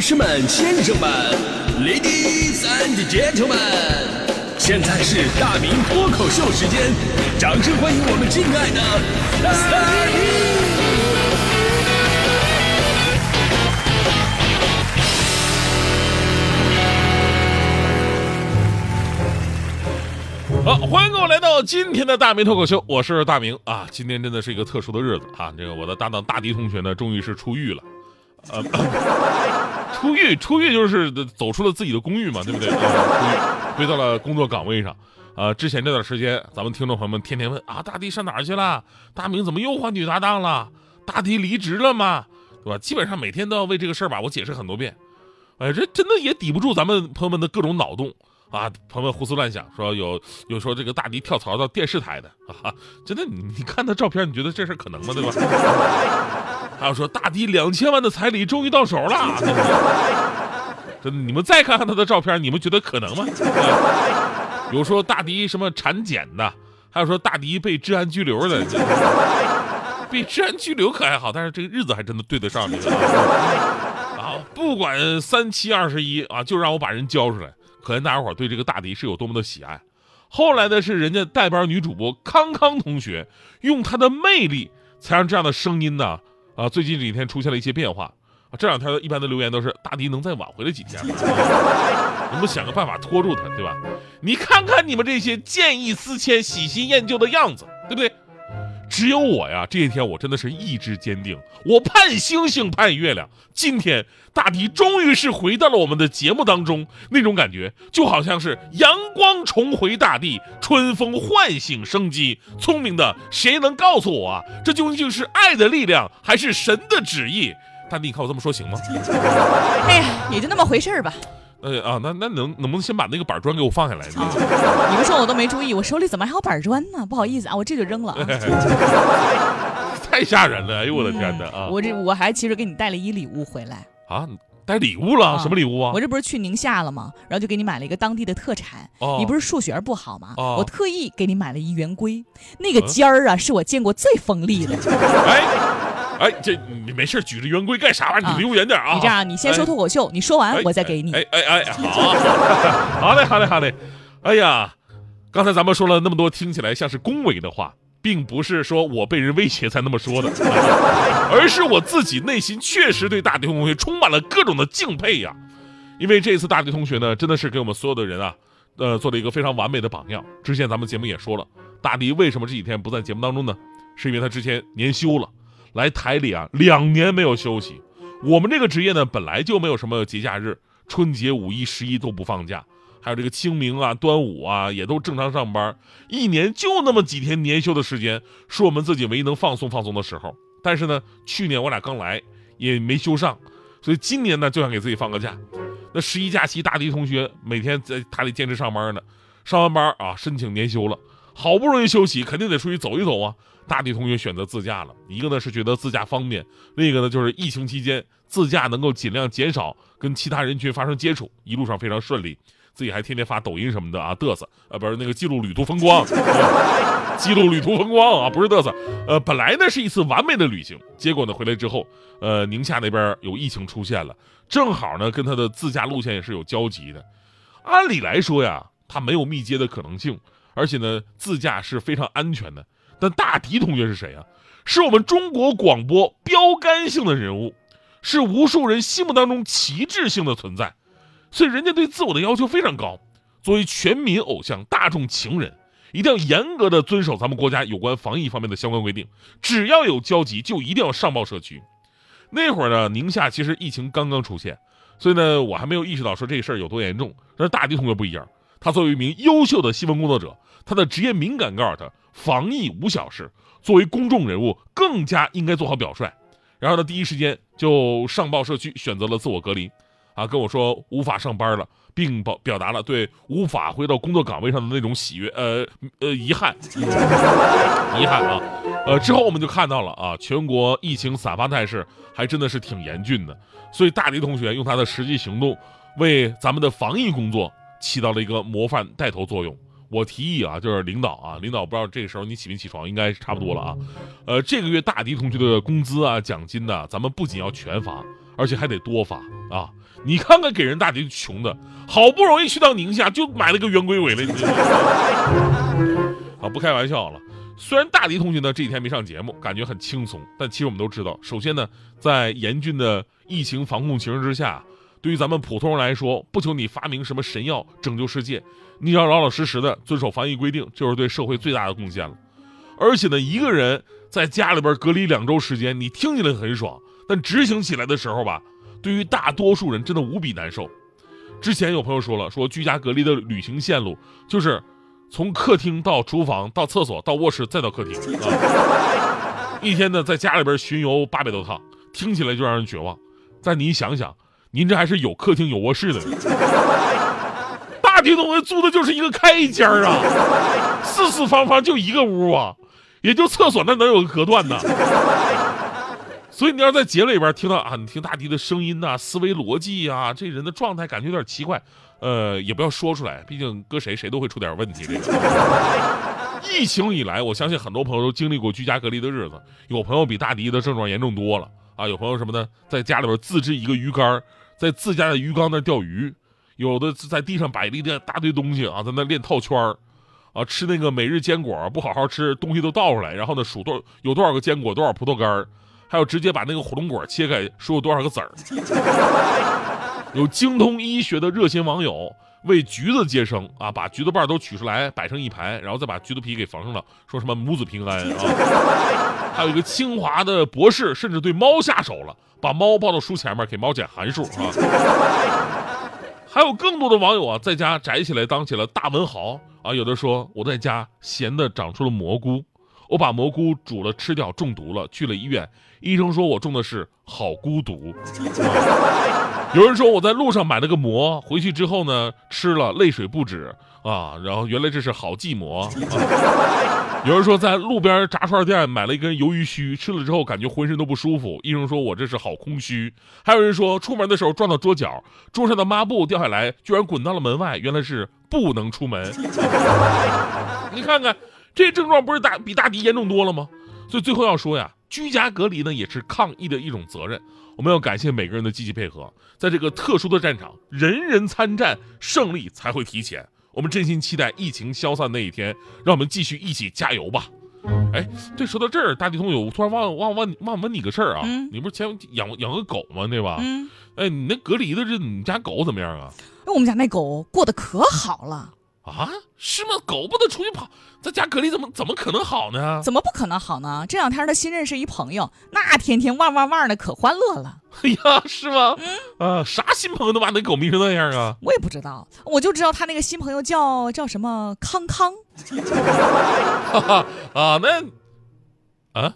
女士们、先生们，Ladies and Gentlemen，现在是大明脱口秀时间，掌声欢迎我们敬爱的大明！好，欢迎各位来到今天的大明脱口秀，我是大明啊。今天真的是一个特殊的日子啊，这个我的搭档大迪同学呢，终于是出狱了。呃，出狱，出狱就是走出了自己的公寓嘛，对不对？出狱，回到了工作岗位上。呃，之前这段时间，咱们听众朋友们天天问啊，大迪上哪儿去了？大明怎么又换女搭档了？大迪离职了吗？对吧？基本上每天都要为这个事儿吧，我解释很多遍。哎，这真的也抵不住咱们朋友们的各种脑洞啊！朋友们胡思乱想，说有有说这个大迪跳槽到电视台的啊，真的，你你看他照片，你觉得这事可能吗？对吧？还有说大迪两千万的彩礼终于到手了，真的，你们再看看他的照片，你们觉得可能吗？有说大迪什么产检的，还有说大迪被治安拘留的，被治安拘留可还好，但是这个日子还真的对得上这个啊！不管三七二十一啊，就让我把人交出来，可见大家伙对这个大迪是有多么的喜爱。后来的是人家带班女主播康康同学，用她的魅力才让这样的声音呢。啊，最近这几天出现了一些变化啊！这两天一般的留言都是大迪能再挽回来几天？能不能想个办法拖住他，对吧？你看看你们这些见异思迁、喜新厌旧的样子，对不对？只有我呀，这些天我真的是意志坚定，我盼星星盼月亮。今天大迪终于是回到了我们的节目当中，那种感觉就好像是阳光重回大地，春风唤醒生机。聪明的谁能告诉我啊？这究竟是爱的力量，还是神的旨意？大迪，你看我这么说行吗？哎呀，也就那么回事儿吧。呃啊，那那能能不能先把那个板砖给我放下来呢？你们说我都没注意，我手里怎么还有板砖呢？不好意思啊，我这就扔了。太吓人了！哎呦我的天哪啊！我这我还其实给你带了一礼物回来啊，带礼物了？什么礼物啊？我这不是去宁夏了吗？然后就给你买了一个当地的特产。你不是数学不好吗？我特意给你买了一圆规，那个尖儿啊是我见过最锋利的。哎。哎，这你没事举着圆规干啥玩意儿？你离我远点啊！你这样，你先说脱口秀，你说完我再给你。哎哎哎，好，好嘞，好嘞，好嘞。哎呀，刚才咱们说了那么多听起来像是恭维的话，并不是说我被人威胁才那么说的，而是我自己内心确实对大迪同学充满了各种的敬佩呀。因为这次大迪同学呢，真的是给我们所有的人啊，呃，做了一个非常完美的榜样。之前咱们节目也说了，大迪为什么这几天不在节目当中呢？是因为他之前年休了。来台里啊，两年没有休息。我们这个职业呢，本来就没有什么节假日，春节、五一、十一都不放假，还有这个清明啊、端午啊，也都正常上班。一年就那么几天年休的时间，是我们自己唯一能放松放松的时候。但是呢，去年我俩刚来，也没休上，所以今年呢，就想给自己放个假。那十一假期，大迪同学每天在台里坚持上班呢，上完班啊，申请年休了，好不容易休息，肯定得出去走一走啊。大地同学选择自驾了，一个呢是觉得自驾方便，另一个呢就是疫情期间自驾能够尽量减少跟其他人群发生接触，一路上非常顺利，自己还天天发抖音什么的啊嘚瑟啊，不是那个记录旅途风光，记录旅途风光啊，不是嘚瑟，呃，本来呢是一次完美的旅行，结果呢回来之后，呃，宁夏那边有疫情出现了，正好呢跟他的自驾路线也是有交集的，按理来说呀，他没有密接的可能性，而且呢自驾是非常安全的。但大迪同学是谁啊？是我们中国广播标杆性的人物，是无数人心目当中旗帜性的存在，所以人家对自我的要求非常高。作为全民偶像、大众情人，一定要严格的遵守咱们国家有关防疫方面的相关规定。只要有交集，就一定要上报社区。那会儿呢，宁夏其实疫情刚刚出现，所以呢，我还没有意识到说这事儿有多严重。但是大迪同学不一样，他作为一名优秀的新闻工作者，他的职业敏感告诉他。防疫无小事，作为公众人物，更加应该做好表率。然后呢，第一时间就上报社区，选择了自我隔离，啊，跟我说无法上班了，并表表达了对无法回到工作岗位上的那种喜悦，呃呃遗憾，遗憾啊。呃，之后我们就看到了啊，全国疫情散发态势还真的是挺严峻的。所以大迪同学用他的实际行动，为咱们的防疫工作起到了一个模范带头作用。我提议啊，就是领导啊，领导不知道这个时候你起没起床，应该是差不多了啊。呃，这个月大迪同学的工资啊、奖金呢，咱们不仅要全发，而且还得多发啊。你看看给人大迪穷的，好不容易去到宁夏，就买了个圆规回来。啊，不开玩笑了。虽然大迪同学呢这几天没上节目，感觉很轻松，但其实我们都知道，首先呢，在严峻的疫情防控形势之下，对于咱们普通人来说，不求你发明什么神药拯救世界，你要老老实实的遵守防疫规定，就是对社会最大的贡献了。而且呢，一个人在家里边隔离两周时间，你听起来很爽，但执行起来的时候吧，对于大多数人真的无比难受。之前有朋友说了，说居家隔离的旅行线路就是。从客厅到厨房，到厕所，到卧室，再到客厅，啊，一天呢，在家里边巡游八百多趟，听起来就让人绝望。但你想想，您这还是有客厅有卧室的。大地同学租的就是一个开间啊，四四方方就一个屋啊，也就厕所那能有个隔断呢。所以你要在节里边听到啊，你听大迪的声音呐，思维逻辑啊，这人的状态感觉有点奇怪，呃，也不要说出来，毕竟搁谁谁都会出点问题。这个疫情以来，我相信很多朋友都经历过居家隔离的日子，有朋友比大迪的症状严重多了啊，有朋友什么呢，在家里边自制一个鱼竿，在自家的鱼缸那钓鱼，有的在地上摆了一大堆东西啊，在那练套圈儿，啊，吃那个每日坚果不好好吃，东西都倒出来，然后呢数多有多少个坚果，多少葡萄干儿。还有直接把那个火龙果切开，说有多少个籽儿。有精通医学的热心网友为橘子接生啊，把橘子瓣都取出来摆成一排，然后再把橘子皮给缝上了，说什么母子平安啊。还有一个清华的博士，甚至对猫下手了，把猫抱到书前面给猫讲函数啊。还有更多的网友啊，在家宅起来当起了大文豪啊，有的说我在家闲的长出了蘑菇。我把蘑菇煮了吃掉，中毒了，去了医院，医生说我中的是好孤独。有人说我在路上买了个馍，回去之后呢，吃了泪水不止啊，然后原来这是好寂寞。有人说在路边炸串店买了一根鱿鱼须，吃了之后感觉浑身都不舒服，医生说我这是好空虚。还有人说出门的时候撞到桌角，桌上的抹布掉下来，居然滚到了门外，原来是不能出门。你看看。这症状不是大比大迪严重多了吗？所以最后要说呀，居家隔离呢也是抗疫的一种责任。我们要感谢每个人的积极配合，在这个特殊的战场，人人参战，胜利才会提前。我们真心期待疫情消散那一天，让我们继续一起加油吧。哎，对，说到这儿，大地同学，我突然忘忘忘忘问你个事儿啊，你不是前养养个狗吗？对吧？嗯。哎，你那隔离的这你家狗怎么样啊？我们家那狗过得可好了。啊，是吗？狗不能出去跑，在家隔离怎么怎么可能好呢？怎么不可能好呢？这两天他新认识一朋友，那天天汪汪汪的，可欢乐了。哎呀，是吗？嗯啊，啥新朋友能把那狗迷成那样啊？我也不知道，我就知道他那个新朋友叫叫什么康康。啊，那啊。